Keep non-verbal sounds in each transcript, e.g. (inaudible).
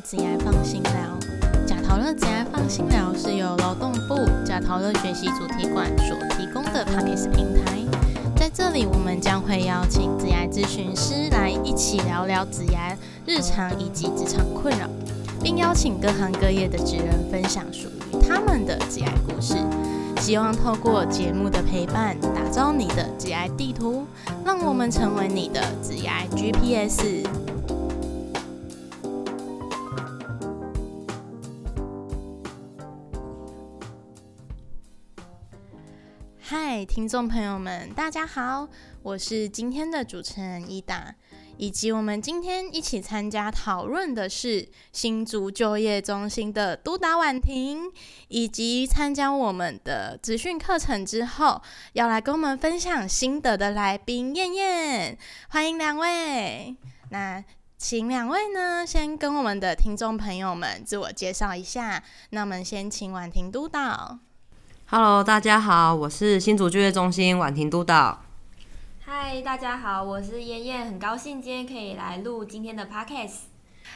职涯放心聊，假桃乐职涯放心聊是由劳动部假桃乐学习主题馆所提供的 p a c k a g e 平台。在这里，我们将会邀请职涯咨询师来一起聊聊职涯日常以及职场困扰，并邀请各行各业的职人分享属于他们的职涯故事。希望透过节目的陪伴，打造你的职涯地图，让我们成为你的职涯 GPS。嗨，听众朋友们，大家好，我是今天的主持人伊达，以及我们今天一起参加讨论的是新竹就业中心的督导婉婷，以及参加我们的资讯课程之后，要来跟我们分享心得的来宾燕燕，欢迎两位。那请两位呢，先跟我们的听众朋友们自我介绍一下。那我们先请婉婷督导。Hello，大家好，我是新竹就业中心婉婷督导。嗨，大家好，我是燕燕，很高兴今天可以来录今天的 podcast。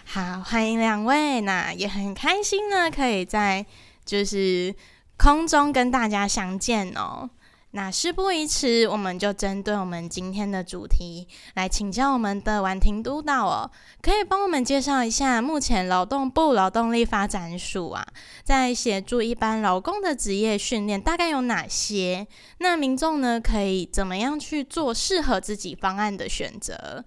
好，欢迎两位，那也很开心呢，可以在就是空中跟大家相见哦。那事不宜迟，我们就针对我们今天的主题来请教我们的婉婷督导哦，可以帮我们介绍一下目前劳动部劳动力发展署啊，在协助一般劳工的职业训练大概有哪些？那民众呢，可以怎么样去做适合自己方案的选择？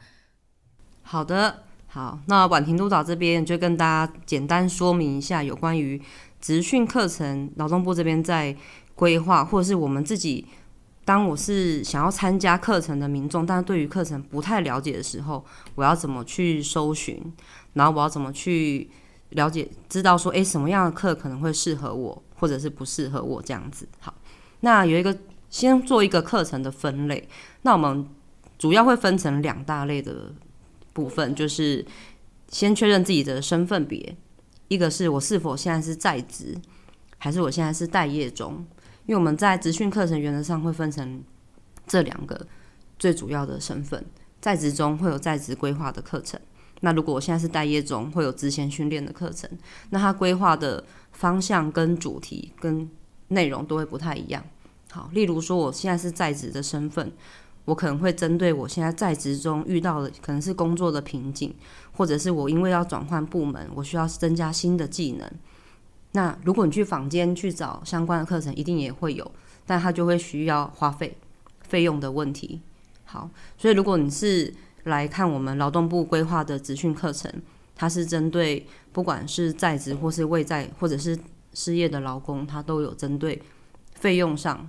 好的，好，那婉婷督导这边就跟大家简单说明一下有关于职训课程，劳动部这边在规划，或者是我们自己，当我是想要参加课程的民众，但是对于课程不太了解的时候，我要怎么去搜寻，然后我要怎么去了解，知道说，诶，什么样的课可能会适合我，或者是不适合我这样子。好，那有一个先做一个课程的分类，那我们主要会分成两大类的部分，就是先确认自己的身份别，一个是我是否现在是在职，还是我现在是待业中。因为我们在职训课程原则上会分成这两个最主要的身份，在职中会有在职规划的课程，那如果我现在是待业中，会有职前训练的课程，那它规划的方向跟主题跟内容都会不太一样。好，例如说我现在是在职的身份，我可能会针对我现在在职中遇到的可能是工作的瓶颈，或者是我因为要转换部门，我需要增加新的技能。那如果你去坊间去找相关的课程，一定也会有，但它就会需要花费费用的问题。好，所以如果你是来看我们劳动部规划的职训课程，它是针对不管是在职或是未在或者是失业的劳工，它都有针对费用上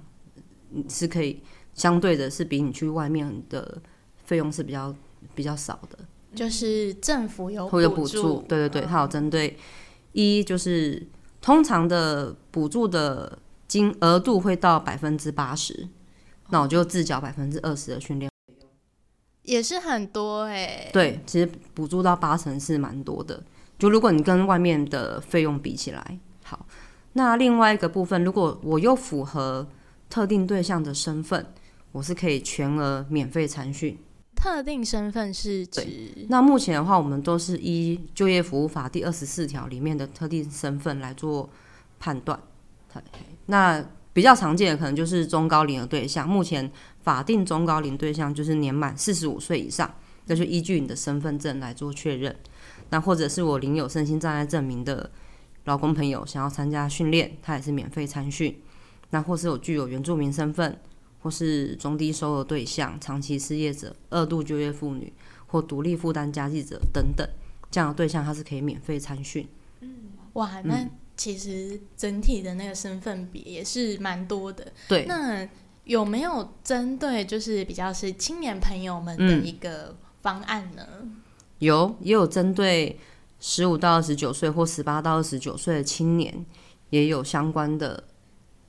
嗯是可以相对的是比你去外面的费用是比较比较少的。就是政府有会有补助助，，对对对，它有针对一就是通常的补助的金额度会到百分之八十，那我就自缴百分之二十的训练。也是很多哎、对，其实补助到八成是蛮多的。就如果你跟外面的费用比起来，好，那另外一个部分，如果我又符合特定对象的身份，我是可以全额免费参训。特定身份是指那目前的话，我们都是依就业服务法第二十四条里面的特定身份来做判断。那比较常见的可能就是中高龄的对象，目前法定中高龄对象就是年满四十五岁以上，那就依据你的身份证来做确认。那或者是我领有身心障碍证明的劳工朋友想要参加训练，他也是免费参训。那或是有具有原住民身份，或是中低收入对象、长期失业者、二度就业妇女或独立负担家计者等等这样的对象，他是可以免费参训。嗯哇，那其实整体的那个身份比也是蛮多的。对，那有没有针对就是比较是青年朋友们的嗯一个方案呢？有也有针对十五到二十九岁或十八到二十九岁的青年，也有相关的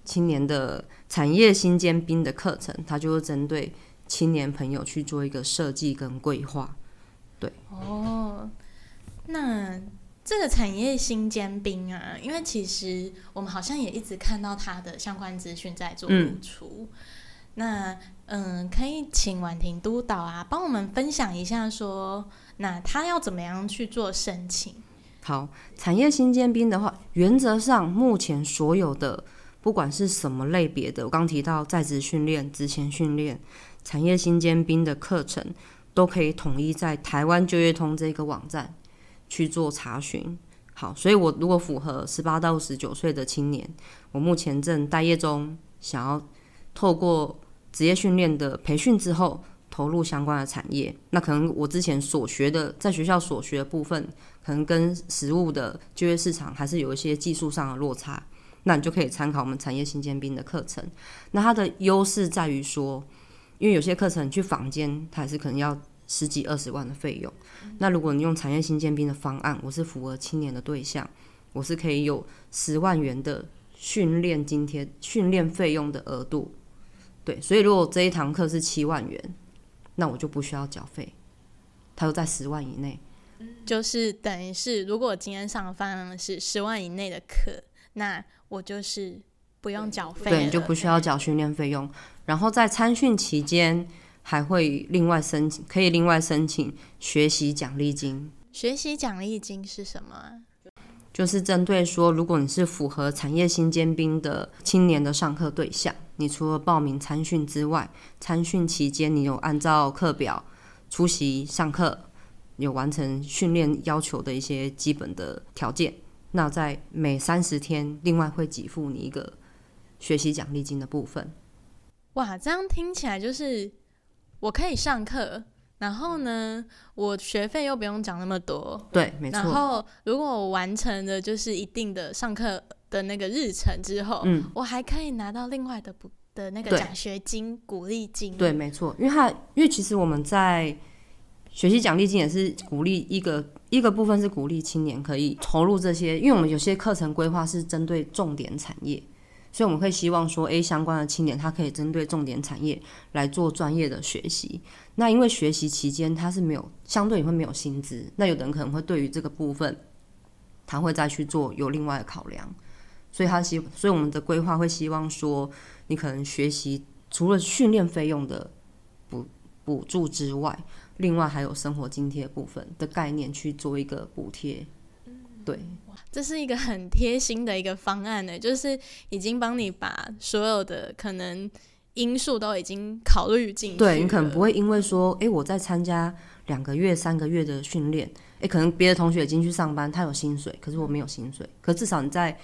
青年的产业新尖兵的课程，它就是针对青年朋友去做一个设计跟规划。对哦，那这个产业新尖兵啊，因为其实我们好像也一直看到它的相关资讯在做露出。那嗯，可以请婉婷督导啊，帮我们分享一下说，那他要怎么样去做申请？好，产业新尖兵的话，原则上目前所有的不管是什么类别的，我刚提到在职训练、职前训练、产业新尖兵的课程，都可以统一在台湾就业通这个网站去做查询。好，所以我如果符合十八到十九岁的青年，我目前正待业中，想要透过职业训练的培训之后，投入相关的产业，那可能我之前所学的，在学校所学的部分，可能跟实物的就业市场还是有一些技术上的落差，那你就可以参考我们产业新尖兵的课程。那它的优势在于说，因为有些课程去坊间，它还是可能要。十几二十万的费用，那如果你用产业新尖兵的方案，我是符合青年的对象，我是可以有十万元的训练津贴、训练费用的额度。对，所以如果这一堂课是七万元，那我就不需要缴费，它都在十万以内。就是等于是，如果今天上的方案是十万以内的课，那我就是不用缴费，对，你就不需要缴训练费用。然后在参训期间。还会另外申请，可以另外申请学习奖励金。学习奖励金是什么？就是针对说，如果你是符合产业新尖兵的青年的上课对象，你除了报名参训之外，参训期间你有按照课表出席上课，有完成训练要求的一些基本的条件，那在每三十天，另外会给付你一个学习奖励金的部分。哇，这样听起来就是。我可以上课，然后呢，我学费又不用讲那么多。对，没错。然后如果我完成的就是一定的上课的那个日程之后，嗯，我还可以拿到另外的补的那个奖学金、鼓励金。对，没错。因为它，因为其实我们在学习奖励金也是鼓励一个一个部分是鼓励青年可以投入这些，因为我们有些课程规划是针对重点产业。所以我们会希望说，A 相关的青年他可以针对重点产业来做专业的学习。那因为学习期间他是没有相对也会没有薪资，那有的人可能会对于这个部分，他会再去做有另外的考量。所以他希，所以我们的规划会希望说，你可能学习除了训练费用的补补助之外，另外还有生活津贴部分的概念去做一个补贴。对，这是一个很贴心的一个方案呢，就是已经帮你把所有的可能因素都已经考虑进去。对你可能不会因为说，哎，我在参加两个月、三个月的训练，哎，可能别的同学已经去上班，他有薪水，可是我没有薪水。可至少你在，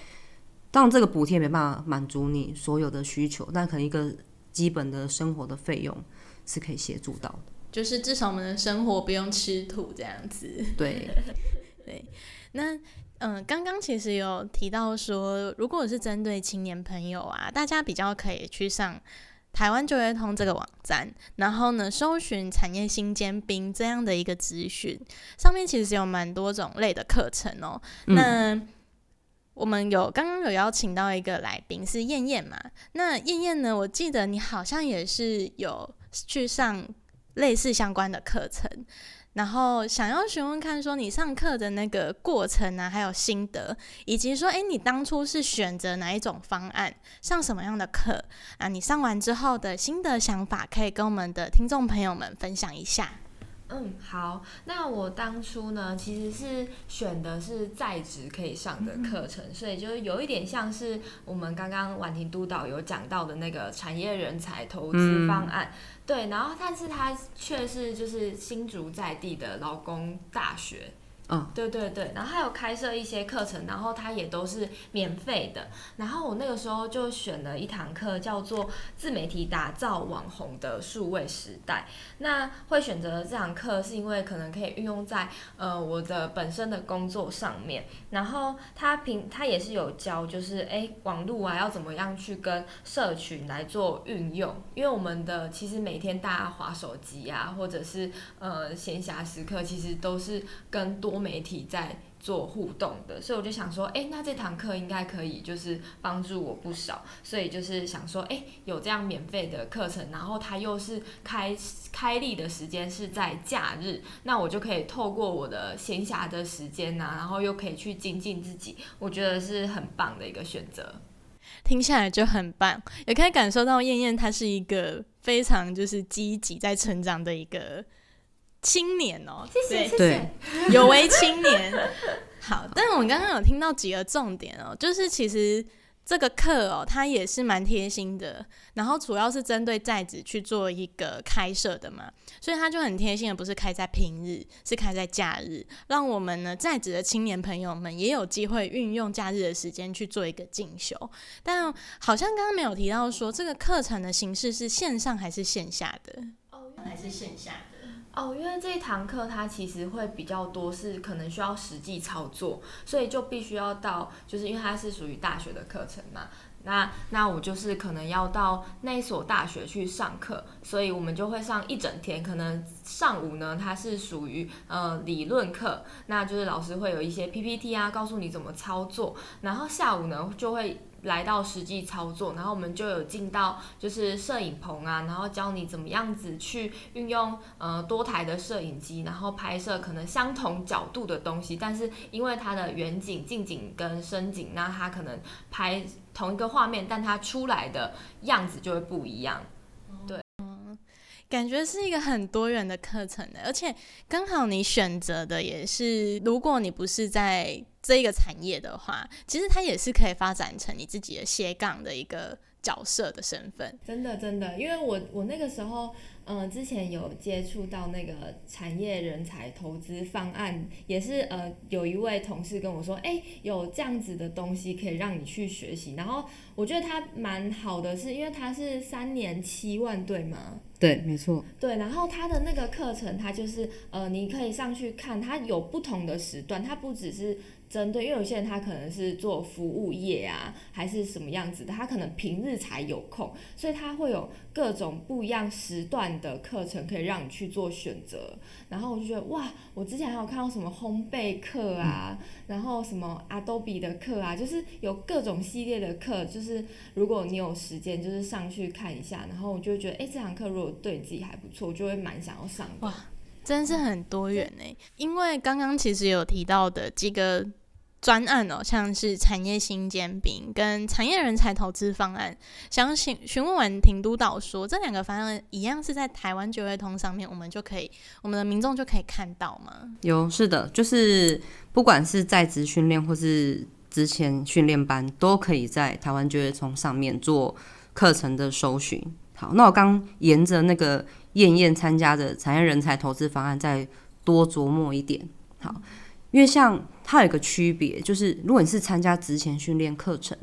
当然这个补贴没办法满足你所有的需求，但可能一个基本的生活的费用是可以协助到的。就是至少我们的生活不用吃土这样子。(laughs) 对，对。那嗯，刚刚其实有提到说，如果是针对青年朋友啊，大家比较可以去上台湾就业通这个网站，然后呢，搜寻产业新尖兵这样的一个资讯，上面其实有蛮多种类的课程哦。那我们有刚刚有邀请到一个来宾是燕燕嘛？那燕燕呢，我记得你好像也是有去上类似相关的课程。然后想要询问看，说你上课的那个过程啊，还有心得，以及说，哎，你当初是选择哪一种方案，上什么样的课啊？你上完之后的心得想法，可以跟我们的听众朋友们分享一下。嗯，好，那我当初呢，其实是选的是在职可以上的课程，所以就是有一点像是我们刚刚婉婷督导有讲到的那个产业人才投资方案，对，然后但是它却是就是新竹在地的劳工大学。嗯，对对对，然后还有开设一些课程，然后它也都是免费的。然后我那个时候就选了一堂课，叫做自媒体打造网红的数位时代。那会选择这堂课，是因为可能可以运用在呃我的本身的工作上面。然后他平他也是有教，就是哎网络啊要怎么样去跟社群来做运用。因为我们的其实每天大家划手机啊，或者是呃闲暇时刻，其实都是跟多。媒体在做互动的，所以我就想说，哎，那这堂课应该可以，就是帮助我不少。所以就是想说，哎，有这样免费的课程，然后它又是开开立的时间是在假日，那我就可以透过我的闲暇的时间呐，然后又可以去精进自己，我觉得是很棒的一个选择。听下来就很棒，也可以感受到燕燕她是一个非常就是积极在成长的一个。青年哦，谢谢谢谢，有为青年。好，但是我们刚刚有听到几个重点哦，就是其实。这个课哦，它也是蛮贴心的，然后主要是针对在职去做一个开设的嘛，所以它就很贴心的，不是开在平日，是开在假日，让我们呢在职的青年朋友们也有机会运用假日的时间去做一个进修。但好像刚刚没有提到说这个课程的形式是线上还是线下的？哦，还是线下的。哦，因为这一堂课它其实会比较多，是可能需要实际操作，所以就必须要到，就是因为它是属于大学的课程嘛。那那我就是可能要到那所大学去上课，所以我们就会上一整天。可能上午呢，它是属于呃理论课，那就是老师会有一些 PPT 啊，告诉你怎么操作。然后下午呢，就会。来到实际操作，然后我们就有进到就是摄影棚啊，然后教你怎么样子去运用呃多台的摄影机，然后拍摄可能相同角度的东西，但是因为它的远景、近景跟深景，那它可能拍同一个画面，但它出来的样子就会不一样。对，感觉是一个很多元的课程的，而且刚好你选择的也是，如果你不是在。这一个产业的话，其实它也是可以发展成你自己的斜杠的一个角色的身份。真的，真的，因为我我那个时候，嗯，之前有接触到那个产业人才投资方案，也是呃，有一位同事跟我说，哎，有这样子的东西可以让你去学习。然后我觉得它蛮好的，是因为它是三年七万，对吗？对，没错。对，然后它的那个课程，它就是呃，你可以上去看，它有不同的时段，它不只是。针对，因为有些人他可能是做服务业啊，还是什么样子的，他可能平日才有空，所以他会有各种不一样时段的课程可以让你去做选择。然后我就觉得哇，我之前还有看到什么烘焙课啊，然后什么 Adobe 的课啊，就是有各种系列的课，就是如果你有时间，就是上去看一下。然后我就觉得，哎，这堂课如果对自己还不错，我就会蛮想要上的。真是很多元呢，因为刚刚其实有提到的几个专案哦，像是产业新煎饼跟产业人才投资方案，想询询问完庭督导说，这两个方案一样是在台湾就业通上面，我们就可以，我们的民众就可以看到吗？有，是的，就是不管是在职训练或是之前训练班，都可以在台湾就业通上面做课程的搜寻。好，那我刚沿着那个。燕燕参加的产业人才投资方案，再多琢磨一点。好，因为像它有一个区别，就是如果你是参加职前训练课程，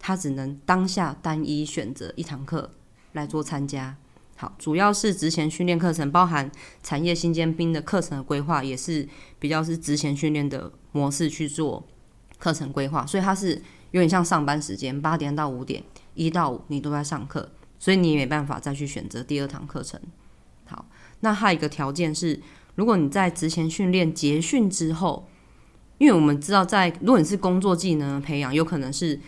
它只能当下单一选择一堂课来做参加。好，主要是职前训练课程，包含产业新尖兵的课程的规划，也是比较是职前训练的模式去做课程规划，所以它是有点像上班时间，八点到五点，一到五你都在上课，所以你也没办法再去选择第二堂课程。好，那还有一个条件是，如果你在职前训练结训之后，因为我们知道，在如果你是工作技能培养，有可能是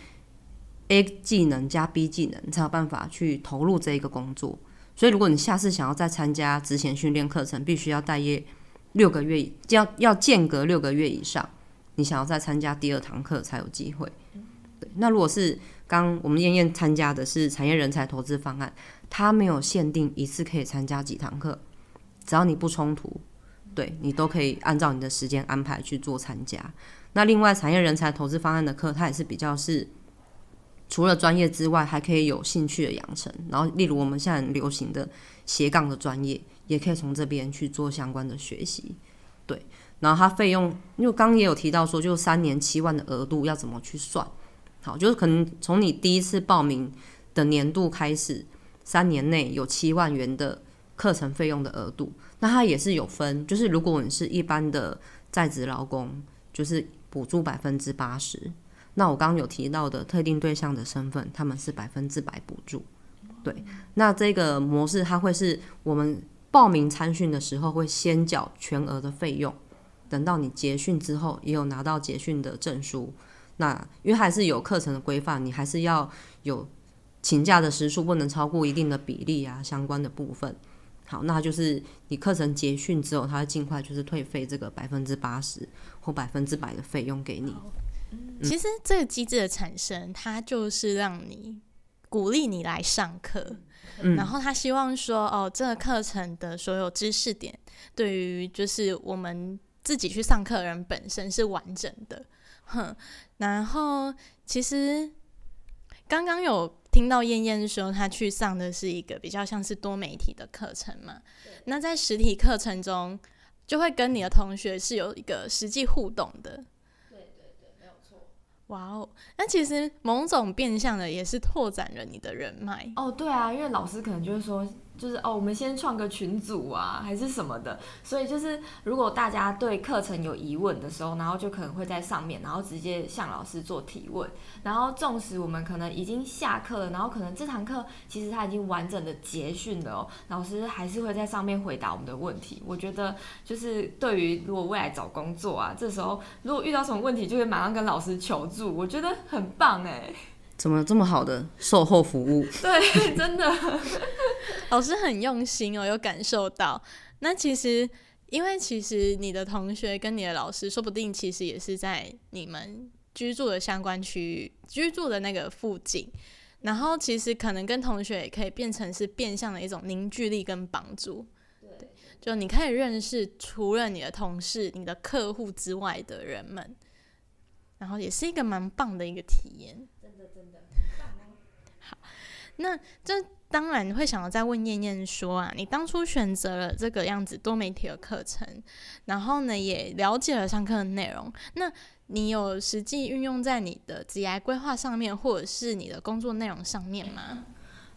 A 技能加 B 技能才有办法去投入这一个工作。所以，如果你下次想要再参加职前训练课程，必须要待业六个月，要要间隔六个月以上，你想要再参加第二堂课才有机会。对，那如果是刚我们燕燕参加的是产业人才投资方案。它没有限定一次可以参加几堂课，只要你不冲突，对你都可以按照你的时间安排去做参加。那另外产业人才投资方案的课，它也是比较是除了专业之外，还可以有兴趣的养成。然后，例如我们现在流行的斜杠的专业，也可以从这边去做相关的学习。对，然后它费用，因为刚也有提到说，就三年七万的额度要怎么去算？好，就是可能从你第一次报名的年度开始。三年内有七万元的课程费用的额度，那它也是有分，就是如果你是一般的在职劳工，就是补助百分之八十。那我刚刚有提到的特定对象的身份，他们是百分之百补助。对，那这个模式它会是我们报名参训的时候会先缴全额的费用，等到你结训之后也有拿到结训的证书。那因为还是有课程的规范，你还是要有。请假的时数不能超过一定的比例啊，相关的部分。好，那就是你课程结训之后，他会尽快就是退费这个百分之八十或百分之百的费用给你。其实这个机制的产生，它就是让你鼓励你来上课，然后他希望说，哦，这个课程的所有知识点，对于就是我们。自己去上课的人本身是完整的，哼。然后其实刚刚有听到燕燕说，她去上的是一个比较像是多媒体的课程嘛。那在实体课程中，就会跟你的同学是有一个实际互动的。对对对，没有错。哇哦，那其实某种变相的也是拓展了你的人脉。哦，对啊，因为老师可能就是说。就是哦，我们先创个群组啊，还是什么的。所以就是，如果大家对课程有疑问的时候，然后就可能会在上面，然后直接向老师做提问。然后，纵使我们可能已经下课了，然后可能这堂课其实他已经完整的结训了哦，老师还是会在上面回答我们的问题。我觉得就是对于如果未来找工作啊，这时候如果遇到什么问题，就会马上跟老师求助，我觉得很棒哎。怎么这么好的售后服务？(laughs) 对，真的，(laughs) 老师很用心哦，有感受到。那其实，因为其实你的同学跟你的老师，说不定其实也是在你们居住的相关区域居住的那个附近。然后，其实可能跟同学也可以变成是变相的一种凝聚力跟帮助。对，就你可以认识除了你的同事、你的客户之外的人们，然后也是一个蛮棒的一个体验。真的好那这当然会想要再问燕燕说啊，你当初选择了这个样子多媒体的课程，然后呢也了解了上课的内容，那你有实际运用在你的职业规划上面，或者是你的工作内容上面吗？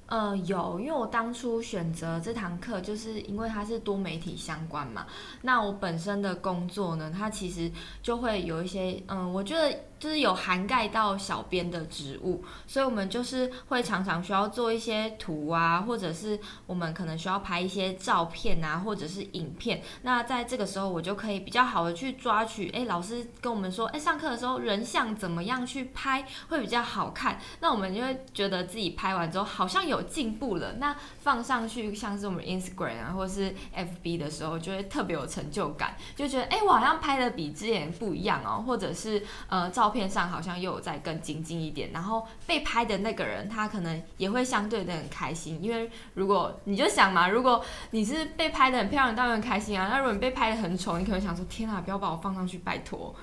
呃，有，因为我当初选择这堂课，就是因为它是多媒体相关嘛。那我本身的工作呢，它其实就会有一些，嗯，我觉得。就是有涵盖到小编的职务，所以我们就是会常常需要做一些图啊，或者是我们可能需要拍一些照片啊，或者是影片。那在这个时候，我就可以比较好的去抓取，哎，老师跟我们说，哎，上课的时候人像怎么样去拍会比较好看。那我们就会觉得自己拍完之后好像有进步了，那放上去像是我们 Instagram 啊，或者是 FB 的时候，就会特别有成就感，就觉得哎，我好像拍的比之前不一样哦，或者是呃照。照片上好像又有在更精进一点，然后被拍的那个人他可能也会相对的很开心，因为如果你就想嘛，如果你是被拍的很漂亮，当然开心啊。那如果你被拍的很丑，你可能想说天啊，不要把我放上去，拜托，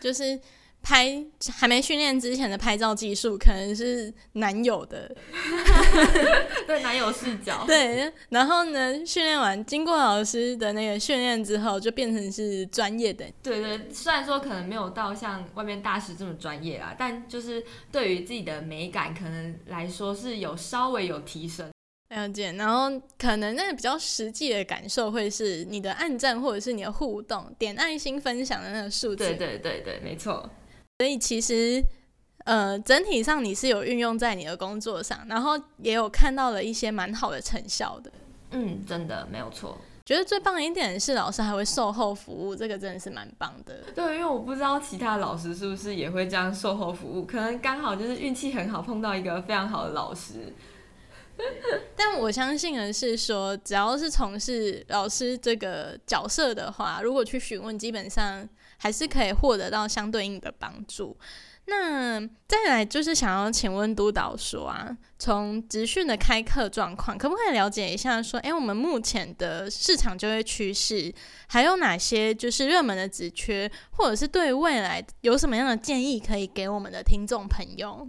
就是。拍还没训练之前的拍照技术，可能是男友的，(laughs) 对男友视角。对，然后呢，训练完经过老师的那个训练之后，就变成是专业的。对对，虽然说可能没有到像外面大师这么专业啊，但就是对于自己的美感，可能来说是有稍微有提升。了解，然后可能那个比较实际的感受会是你的暗赞或者是你的互动，点爱心分享的那个数字。对对对对，没错。所以其实，呃，整体上你是有运用在你的工作上，然后也有看到了一些蛮好的成效的。嗯，真的没有错。觉得最棒的一点是老师还会售后服务，这个真的是蛮棒的。对，因为我不知道其他老师是不是也会这样售后服务，可能刚好就是运气很好，碰到一个非常好的老师。(laughs) 但我相信的是说，只要是从事老师这个角色的话，如果去询问，基本上。还是可以获得到相对应的帮助。那再来就是想要请问督导说啊，从职训的开课状况，可不可以了解一下？说，诶，我们目前的市场就业趋势，还有哪些就是热门的职缺，或者是对未来有什么样的建议可以给我们的听众朋友？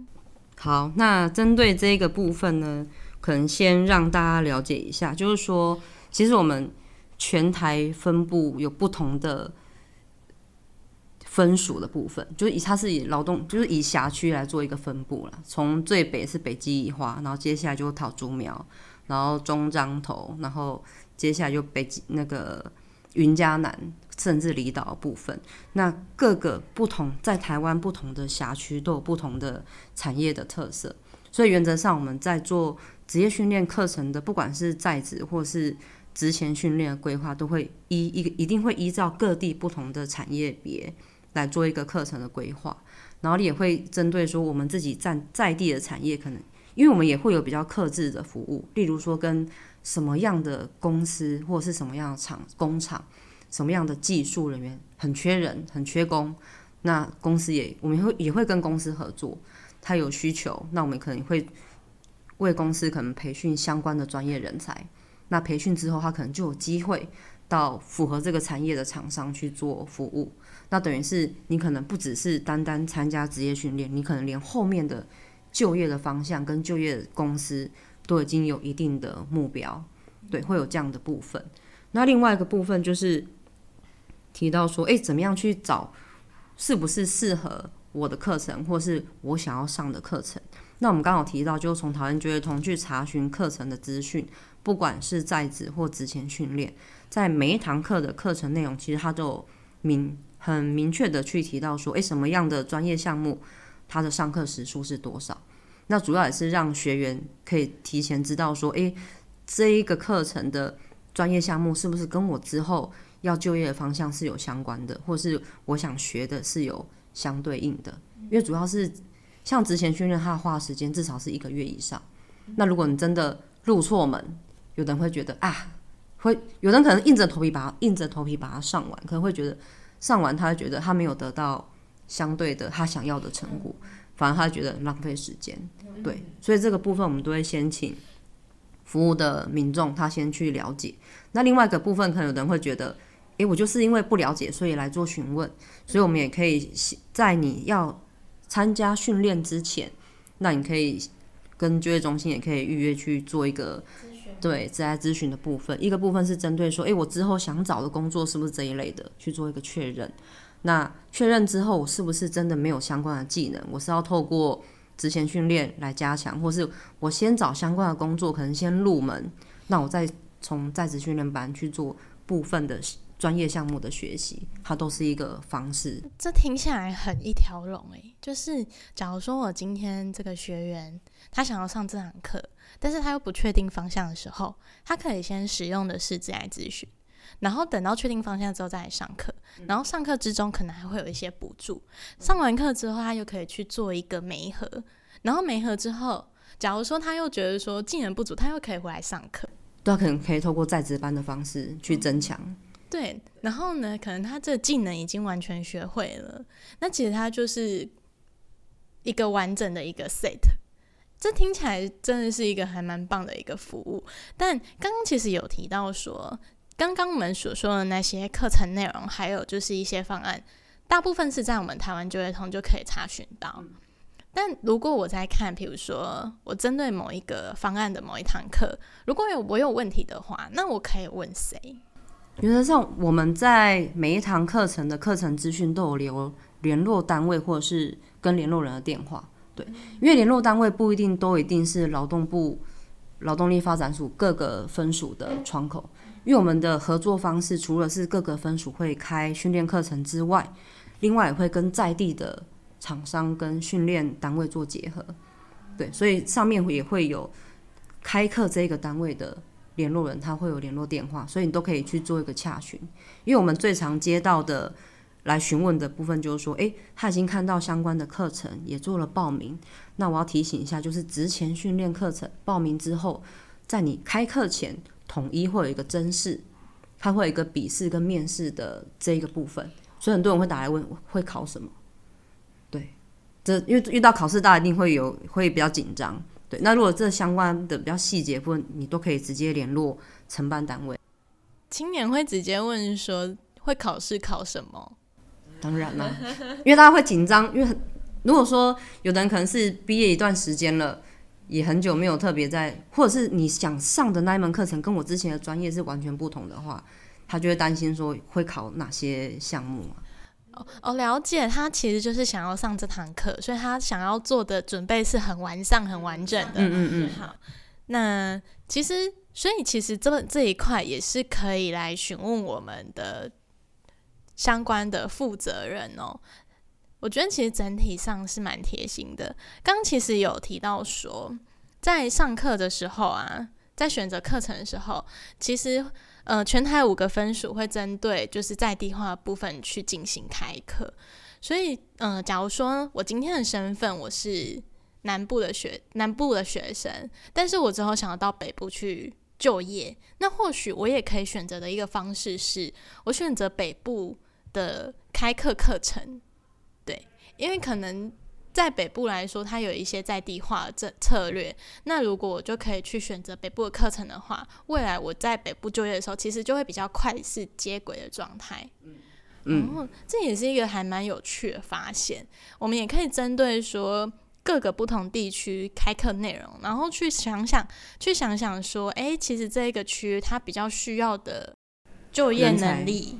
好，那针对这个部分呢，可能先让大家了解一下，就是说，其实我们全台分布有不同的。分属的部分，就是以它是以劳动，就是以辖区来做一个分布了。从最北是北基宜花，然后接下来就桃竹苗，然后中彰头，然后接下来就北那个云嘉南，甚至离岛部分。那各个不同在台湾不同的辖区都有不同的产业的特色，所以原则上我们在做职业训练课程的，不管是在职或是职前训练的规划，都会依一一定会依照各地不同的产业别。来做一个课程的规划，然后也会针对说我们自己在在地的产业，可能因为我们也会有比较克制的服务，例如说跟什么样的公司或者是什么样的厂工厂，什么样的技术人员很缺人很缺工，那公司也我们会也会跟公司合作，他有需求，那我们可能会为公司可能培训相关的专业人才，那培训之后，他可能就有机会到符合这个产业的厂商去做服务。那等于是你可能不只是单单参加职业训练，你可能连后面的就业的方向跟就业公司都已经有一定的目标，对，会有这样的部分。那另外一个部分就是提到说，诶，怎么样去找是不是适合我的课程，或是我想要上的课程？那我们刚好提到，就从讨论就业通去查询课程的资讯，不管是在职或职前训练，在每一堂课的课程内容，其实它都明很明确的去提到说，诶，什么样的专业项目，它的上课时数是多少？那主要也是让学员可以提前知道说，诶，这一个课程的专业项目是不是跟我之后要就业的方向是有相关的，或是我想学的是有相对应的？因为主要是。像职前训练，他花时间至少是一个月以上。那如果你真的入错门，有的人会觉得啊，会有人可能硬着头皮把硬着头皮把它上完，可能会觉得上完他会觉得他没有得到相对的他想要的成果，反而他觉得浪费时间。对，所以这个部分我们都会先请服务的民众他先去了解。那另外一个部分，可能有人会觉得，诶，我就是因为不了解，所以来做询问。所以我们也可以在你要。参加训练之前，那你可以跟就业中心也可以预约去做一个对职业咨询的部分。一个部分是针对说，诶，我之后想找的工作是不是这一类的，去做一个确认。那确认之后，我是不是真的没有相关的技能？我是要透过职前训练来加强，或是我先找相关的工作，可能先入门，那我再从在职训练班去做部分的。专业项目的学习，它都是一个方式。这听起来很一条龙诶，就是假如说我今天这个学员他想要上这堂课，但是他又不确定方向的时候，他可以先使用的是自来咨询，然后等到确定方向之后再来上课，然后上课之中可能还会有一些补助。上完课之后，他又可以去做一个媒合，然后媒合之后，假如说他又觉得说技能不足，他又可以回来上课。对，可能可以透过在职班的方式去增强。对，然后呢，可能他这技能已经完全学会了，那其实他就是一个完整的一个 set，这听起来真的是一个还蛮棒的一个服务。但刚刚其实有提到说，刚刚我们所说的那些课程内容，还有就是一些方案，大部分是在我们台湾就业通就可以查询到。但如果我在看，比如说我针对某一个方案的某一堂课，如果有我有问题的话，那我可以问谁？原则上，我们在每一堂课程的课程资讯都有留联络单位或者是跟联络人的电话。对，因为联络单位不一定都一定是劳动部劳动力发展署各个分署的窗口，因为我们的合作方式除了是各个分署会开训练课程之外，另外也会跟在地的厂商跟训练单位做结合。对，所以上面也会有开课这个单位的。联络人他会有联络电话，所以你都可以去做一个洽询。因为我们最常接到的来询问的部分就是说，诶，他已经看到相关的课程，也做了报名。那我要提醒一下，就是职前训练课程报名之后，在你开课前，统一会有一个真试，它会有一个笔试跟面试的这一个部分。所以很多人会打来问，会考什么？对，这因为遇到考试，大家一定会有会比较紧张。对，那如果这相关的比较细节部分，你都可以直接联络承办单位。青年会直接问说会考试考什么？当然啦，因为大家会紧张，因为如果说有的人可能是毕业一段时间了，也很久没有特别在，或者是你想上的那一门课程跟我之前的专业是完全不同的话，他就会担心说会考哪些项目啊？哦，了解，他其实就是想要上这堂课，所以他想要做的准备是很完善、很完整的。嗯嗯嗯。好，那其实，所以其实这这一块也是可以来询问我们的相关的负责人哦。我觉得其实整体上是蛮贴心的。刚其实有提到说，在上课的时候啊，在选择课程的时候，其实。呃，全台五个分数会针对就是在地化部分去进行开课，所以，呃，假如说我今天的身份我是南部的学南部的学生，但是我之后想要到北部去就业，那或许我也可以选择的一个方式是，我选择北部的开课课程，对，因为可能在北部来说，它有一些在地化的策策略。那如果我就可以去选择北部的课程的话，未来我在北部就业的时候，其实就会比较快是接轨的状态。嗯，这也是一个还蛮有趣的发现。我们也可以针对说各个不同地区开课内容，然后去想想，去想想说，哎，其实这一个区域它比较需要的就业能力，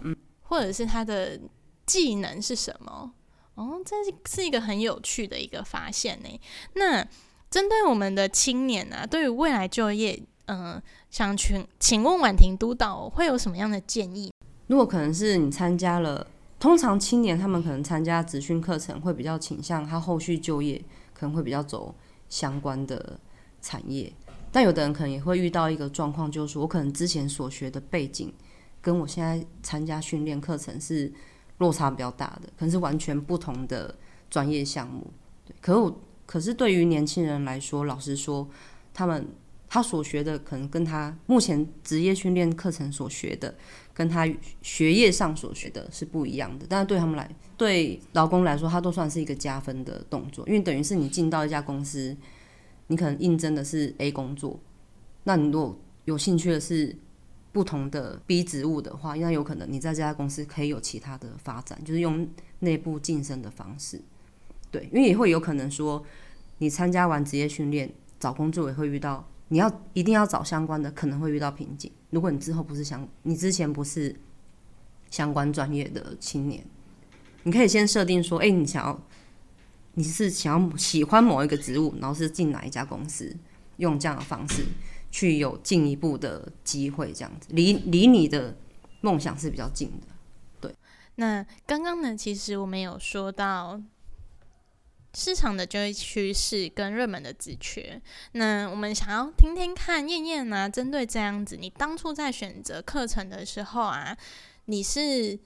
或者是他的技能是什么？哦，这是一个很有趣的一个发现呢。那针对我们的青年啊，对于未来就业，嗯，想请请问婉婷督导会有什么样的建议？如果可能是你参加了，通常青年他们可能参加职训课程会比较倾向他后续就业可能会比较走相关的产业，但有的人可能也会遇到一个状况，就是我可能之前所学的背景跟我现在参加训练课程是。落差比较大的，可能是完全不同的专业项目。对，可我可是对于年轻人来说，老实说，他们他所学的可能跟他目前职业训练课程所学的，跟他学业上所学的是不一样的。但是对他们来，对劳工来说，他都算是一个加分的动作，因为等于是你进到一家公司，你可能应征的是 A 工作，那你如果有兴趣的是。不同的 B 职务的话，那有可能你在这家公司可以有其他的发展，就是用内部晋升的方式。对，因为也会有可能说，你参加完职业训练，找工作也会遇到，你要一定要找相关的，可能会遇到瓶颈。如果你之后不是相，你之前不是相关专业的青年，你可以先设定说，哎，你想要，你是想要喜欢某一个职务，然后是进哪一家公司，用这样的方式。去有进一步的机会，这样子离离你的梦想是比较近的。对，那刚刚呢，其实我们有说到市场的就业趋势跟热门的职缺。那我们想要听听看，燕燕呢，针对这样子，你当初在选择课程的时候啊，你是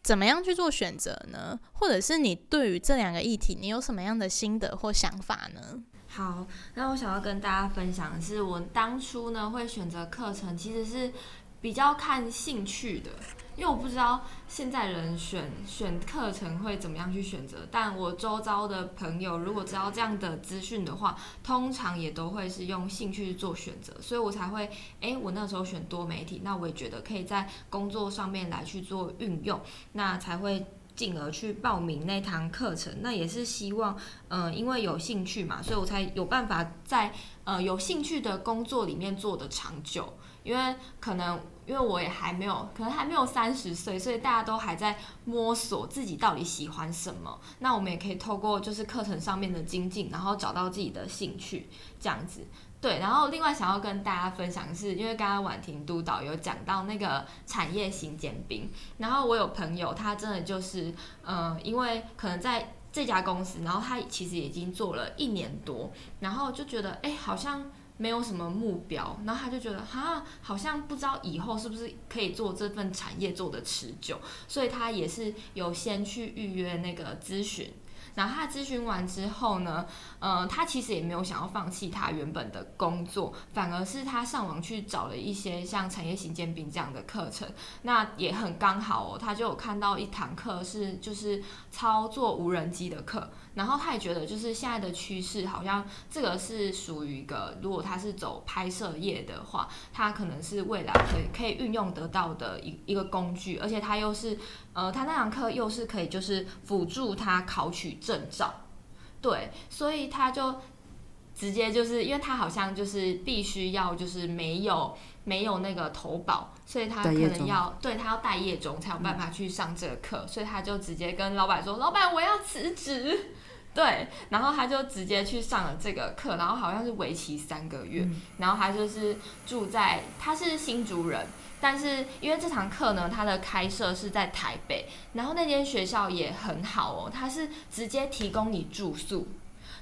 怎么样去做选择呢？或者是你对于这两个议题，你有什么样的心得或想法呢？好，那我想要跟大家分享的是，我当初呢会选择课程，其实是比较看兴趣的，因为我不知道现在人选选课程会怎么样去选择，但我周遭的朋友如果知道这样的资讯的话，通常也都会是用兴趣做选择，所以我才会，哎，我那时候选多媒体，那我也觉得可以在工作上面来去做运用，那才会。进而去报名那堂课程，那也是希望，嗯，因为有兴趣嘛，所以我才有办法在呃有兴趣的工作里面做的长久。因为可能因为我也还没有，可能还没有三十岁，所以大家都还在摸索自己到底喜欢什么。那我们也可以透过就是课程上面的精进，然后找到自己的兴趣，这样子。对，然后另外想要跟大家分享的是，因为刚刚婉婷督导有讲到那个产业型减兵，然后我有朋友，他真的就是，嗯，因为可能在这家公司，然后他其实已经做了一年多，然后就觉得，哎，好像没有什么目标，然后他就觉得，哈，好像不知道以后是不是可以做这份产业做的持久，所以他也是有先去预约那个咨询。然后他咨询完之后呢，呃，他其实也没有想要放弃他原本的工作，反而是他上网去找了一些像产业型煎饼这样的课程。那也很刚好哦，他就有看到一堂课是就是操作无人机的课。然后他也觉得，就是现在的趋势，好像这个是属于一个，如果他是走拍摄业的话，他可能是未来可以可以运用得到的一一个工具，而且他又是，呃，他那堂课又是可以就是辅助他考取证照，对，所以他就直接就是因为他好像就是必须要就是没有没有那个投保，所以他可能要对他要待业中才有办法去上这个课，所以他就直接跟老板说：“老板，我要辞职。”对，然后他就直接去上了这个课，然后好像是为期三个月，然后他就是住在他是新竹人，但是因为这堂课呢，他的开设是在台北，然后那间学校也很好哦，他是直接提供你住宿。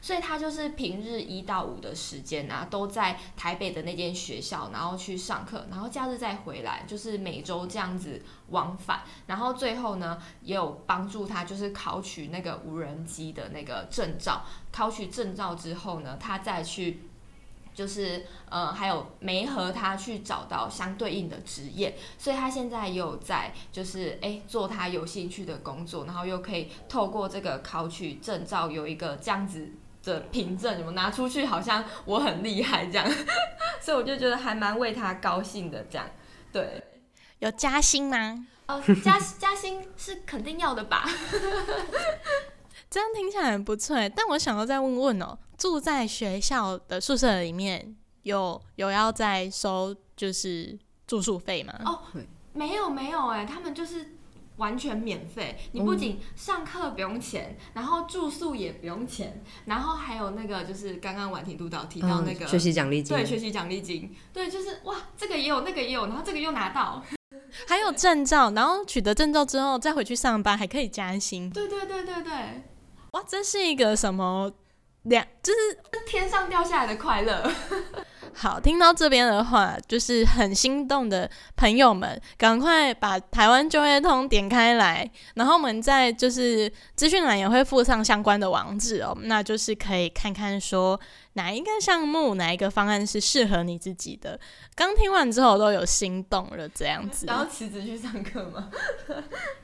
所以他就是平日一到五的时间啊，都在台北的那间学校，然后去上课，然后假日再回来，就是每周这样子往返。然后最后呢，也有帮助他，就是考取那个无人机的那个证照。考取证照之后呢，他再去就是呃，还有没和他去找到相对应的职业，所以他现在也有在就是诶做他有兴趣的工作，然后又可以透过这个考取证照，有一个这样子的凭证，有拿出去好像我很厉害这样，(laughs) 所以我就觉得还蛮为他高兴的这样，对，有加薪吗？哦，加加薪是肯定要的吧。(laughs) 这样听起来很不错，但我想要再问问哦，住在学校的宿舍里面有有要再收就是住宿费吗？哦，没有没有哎，他们就是完全免费，你不仅上课不用钱，然后住宿也不用钱，然后还有那个就是刚刚婉婷督导提到那个学习奖励金，对，学习奖励金，对，就是哇，这个也有，那个也有，然后这个又拿到，(laughs) 还有证照，然后取得证照之后再回去上班还可以加薪，对对对对对。哇，这是一个什么两？就是天上掉下来的快乐。好，听到这边的话，就是很心动的朋友们，赶快把台湾就业通点开来，然后我们在就是资讯栏也会附上相关的网址哦，那就是可以看看说哪一个项目、哪一个方案是适合你自己的。刚听完之后都有心动了，这样子。(laughs) 然后辞职去上课吗？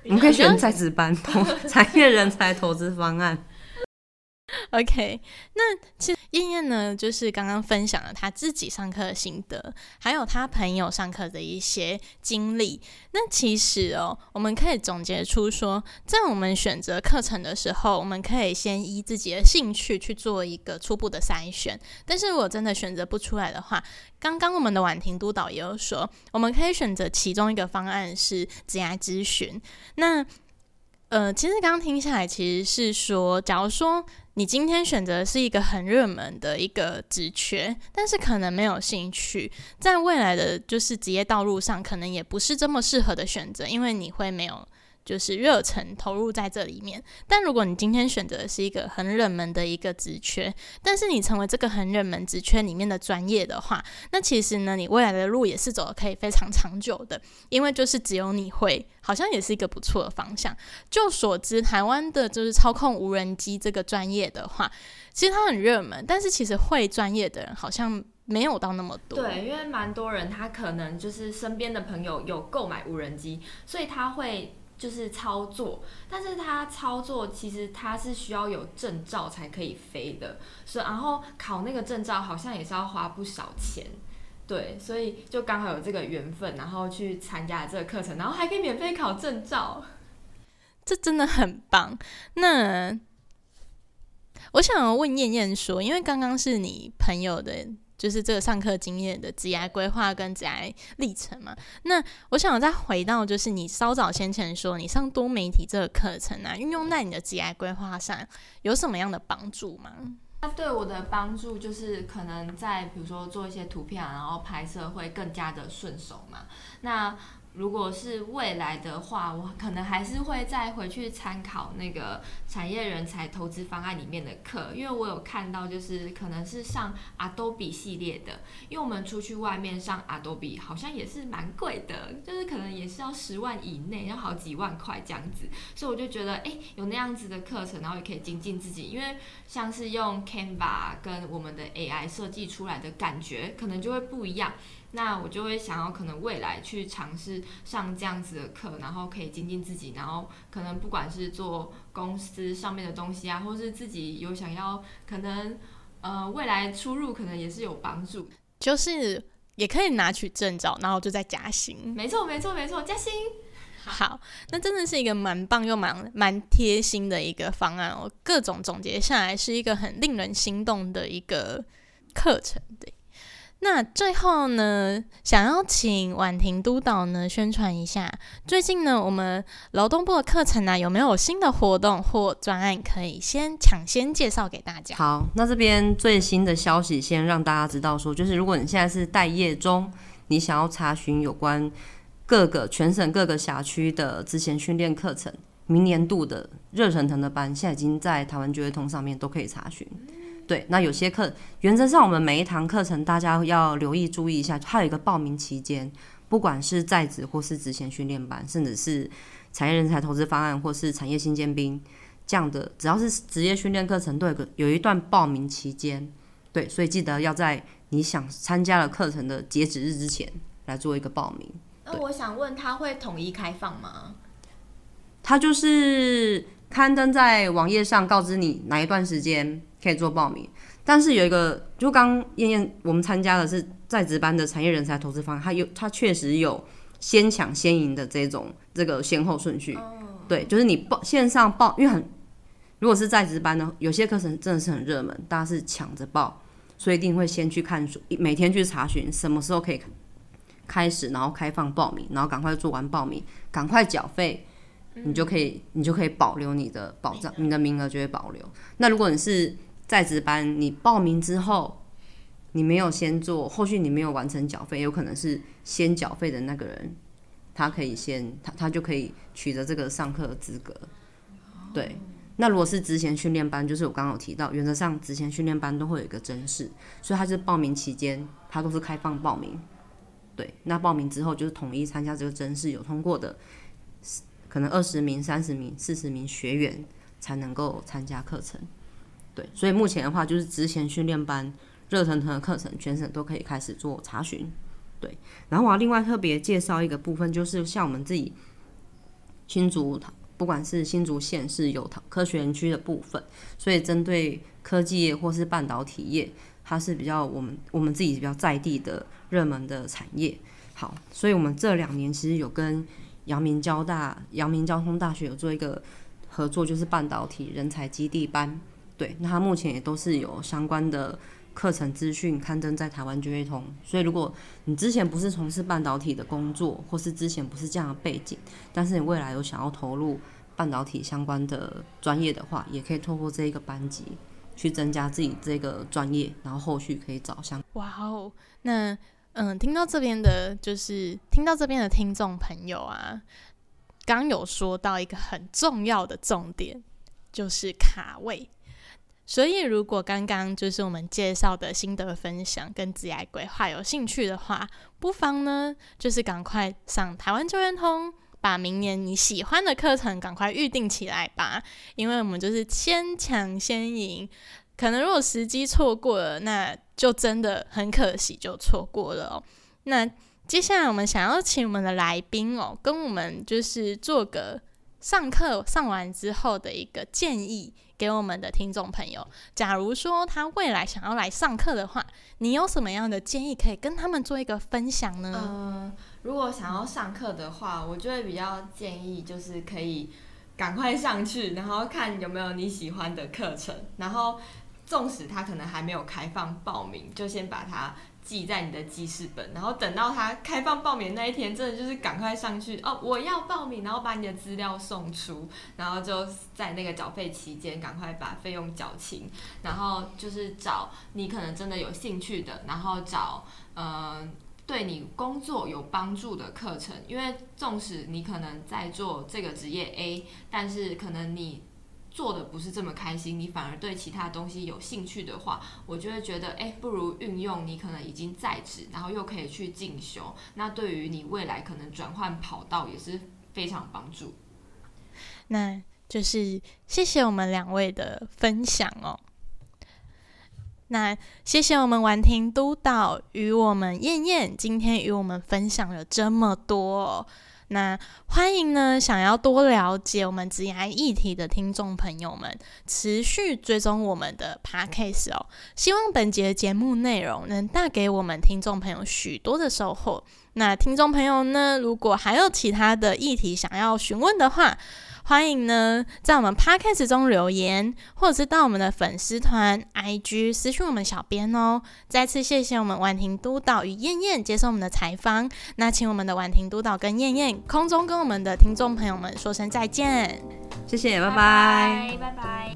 我们可以选 (laughs) 在职班 (laughs) 投产业人才投资方案。(laughs) OK，那其实燕燕呢，就是刚刚分享了他自己上课的心得，还有他朋友上课的一些经历。那其实哦，我们可以总结出说，在我们选择课程的时候，我们可以先依自己的兴趣去做一个初步的筛选。但是如果真的选择不出来的话，刚刚我们的婉婷督导也有说，我们可以选择其中一个方案是职业咨询。那呃，其实刚刚听下来，其实是说，假如说。你今天选择是一个很热门的一个职缺，但是可能没有兴趣，在未来的就是职业道路上，可能也不是这么适合的选择，因为你会没有。就是热忱投入在这里面，但如果你今天选择的是一个很冷门的一个职缺，但是你成为这个很冷门职缺里面的专业的话，那其实呢，你未来的路也是走的可以非常长久的，因为就是只有你会，好像也是一个不错的方向。就所知，台湾的就是操控无人机这个专业的话，其实它很热门，但是其实会专业的人好像没有到那么多。对，因为蛮多人他可能就是身边的朋友有购买无人机，所以他会。就是操作，但是它操作其实它是需要有证照才可以飞的，所以然后考那个证照好像也是要花不少钱，对，所以就刚好有这个缘分，然后去参加这个课程，然后还可以免费考证照，这真的很棒。那我想问燕燕说，因为刚刚是你朋友的。就是这个上课经验的职业规划跟职业历程嘛。那我想再回到，就是你稍早先前说你上多媒体这个课程啊，运用在你的职业规划上有什么样的帮助吗？它对我的帮助就是可能在比如说做一些图片，然后拍摄会更加的顺手嘛。那如果是未来的话，我可能还是会再回去参考那个产业人才投资方案里面的课，因为我有看到就是可能是上 Adobe 系列的，因为我们出去外面上 Adobe 好像也是蛮贵的，就是可能也是要十万以内，要好几万块这样子，所以我就觉得哎，有那样子的课程，然后也可以精进自己，因为像是用 Canva 跟我们的 AI 设计出来的感觉，可能就会不一样。那我就会想要可能未来去尝试上这样子的课，然后可以精进自己，然后可能不管是做公司上面的东西啊，或是自己有想要可能呃未来出入，可能也是有帮助。就是也可以拿取证照，然后就在加薪。没错，没错，没错，加薪。好，那真的是一个蛮棒又蛮蛮贴心的一个方案哦。各种总结下来，是一个很令人心动的一个课程，对。那最后呢，想要请婉婷督导呢宣传一下，最近呢我们劳动部的课程呢有没有新的活动或专案可以先抢先介绍给大家？好，那这边最新的消息先让大家知道，说就是如果你现在是待业中，你想要查询有关各个全省各个辖区的之前训练课程，明年度的热腾腾的班，现在已经在台湾就业通上面都可以查询。对，那有些课原则上，我们每一堂课程大家要留意注意一下，它有一个报名期间，不管是在职或是职前训练班，甚至是产业人才投资方案或是产业新尖兵这样的，只要是职业训练课程，都有个有一段报名期间。对，所以记得要在你想参加了课程的截止日之前来做一个报名。那我想问，他会统一开放吗？他就是刊登在网页上，告知你哪一段时间可以做报名。但是有一个，就刚燕燕我们参加的是在职班的产业人才投资方，它有它确实有先抢先赢的这种这个先后顺序。对，就是你报线上报，因为很如果是在职班呢，有些课程真的是很热门，大家是抢着报，所以一定会先去看书，每天去查询什么时候可以开始，然后开放报名，然后赶快做完报名，赶快缴费。你就可以，你就可以保留你的保障，你的名额就会保留。那如果你是在职班，你报名之后，你没有先做，后续你没有完成缴费，有可能是先缴费的那个人，他可以先，他他就可以取得这个上课的资格。对，那如果是职前训练班，就是我刚刚有提到，原则上职前训练班都会有一个甄试，所以他是报名期间，他都是开放报名。对，那报名之后就是统一参加这个甄试，有通过的。可能二十名、三十名、四十名学员才能够参加课程，对，所以目前的话就是之前训练班热腾腾的课程，全省都可以开始做查询，对。然后我要另外特别介绍一个部分，就是像我们自己新竹，不管是新竹县是有科学园区的部分，所以针对科技业或是半导体业，它是比较我们我们自己比较在地的热门的产业。好，所以我们这两年其实有跟阳明交大、阳明交通大学有做一个合作，就是半导体人才基地班。对，那它目前也都是有相关的课程资讯刊登在台湾就业通。所以，如果你之前不是从事半导体的工作，或是之前不是这样的背景，但是你未来有想要投入半导体相关的专业的话，也可以透过这一个班级去增加自己这个专业，然后后续可以找相。哇哦，那。嗯，听到这边的，就是听到这边的听众朋友啊，刚有说到一个很重要的重点，就是卡位。所以，如果刚刚就是我们介绍的心得分享跟职业规划有兴趣的话，不妨呢，就是赶快上台湾就业通，把明年你喜欢的课程赶快预定起来吧。因为我们就是先抢先赢。可能如果时机错过了，那就真的很可惜，就错过了哦。那接下来我们想要请我们的来宾哦，跟我们就是做个上课上完之后的一个建议，给我们的听众朋友。假如说他未来想要来上课的话，你有什么样的建议可以跟他们做一个分享呢？嗯，如果想要上课的话，我就会比较建议就是可以赶快上去，然后看有没有你喜欢的课程，然后。纵使他可能还没有开放报名，就先把它记在你的记事本，然后等到他开放报名那一天，真的就是赶快上去哦，我要报名，然后把你的资料送出，然后就在那个缴费期间赶快把费用缴清，然后就是找你可能真的有兴趣的，然后找呃对你工作有帮助的课程，因为纵使你可能在做这个职业 A，但是可能你。做的不是这么开心，你反而对其他东西有兴趣的话，我就会觉得，哎，不如运用你可能已经在职，然后又可以去进修，那对于你未来可能转换跑道也是非常帮助。那就是谢谢我们两位的分享哦。那谢谢我们婉婷督导与我们燕燕今天与我们分享了这么多。那欢迎呢，想要多了解我们职业议题的听众朋友们，持续追踪我们的 podcast 哦。希望本节节目内容能带给我们听众朋友许多的收获。那听众朋友呢，如果还有其他的议题想要询问的话，欢迎呢，在我们 podcast 中留言，或者是到我们的粉丝团 IG 私讯我们小编哦。再次谢谢我们婉婷督导与燕燕接受我们的采访。那请我们的婉婷督导跟燕燕空中跟我们的听众朋友们说声再见，谢谢，拜拜，拜拜。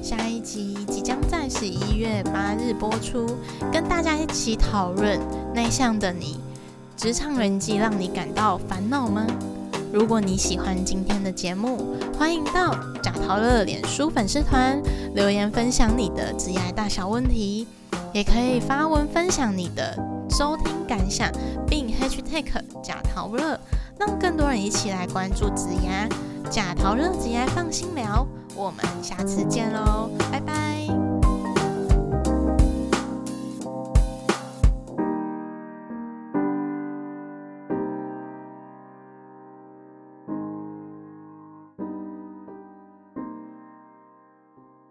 下一集即将在十一月八日播出，跟大家一起讨论内向的你。职场人际让你感到烦恼吗？如果你喜欢今天的节目，欢迎到贾陶乐脸书粉丝团留言分享你的职业大小问题，也可以发文分享你的收听感想，并 #hashtag 贾陶乐，让更多人一起来关注职业。贾陶乐职业放心聊，我们下次见喽，拜拜。